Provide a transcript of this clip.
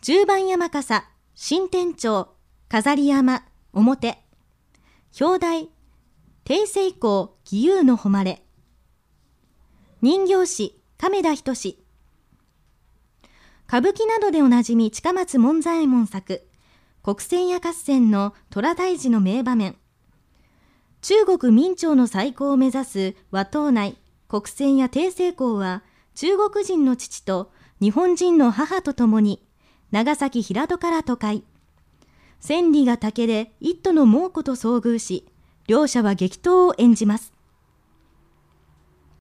十番山笠、新天長、飾り山、表。表題、定世公、義勇の誉れ。人形師、亀田仁志歌舞伎などでおなじみ近松門左衛門作、国戦や合戦の虎退治の名場面。中国明朝の最高を目指す和党内、国戦や定世公は、中国人の父と日本人の母と共に、長崎平戸から都会。千里が竹で一斗の猛虎と遭遇し、両者は激闘を演じます。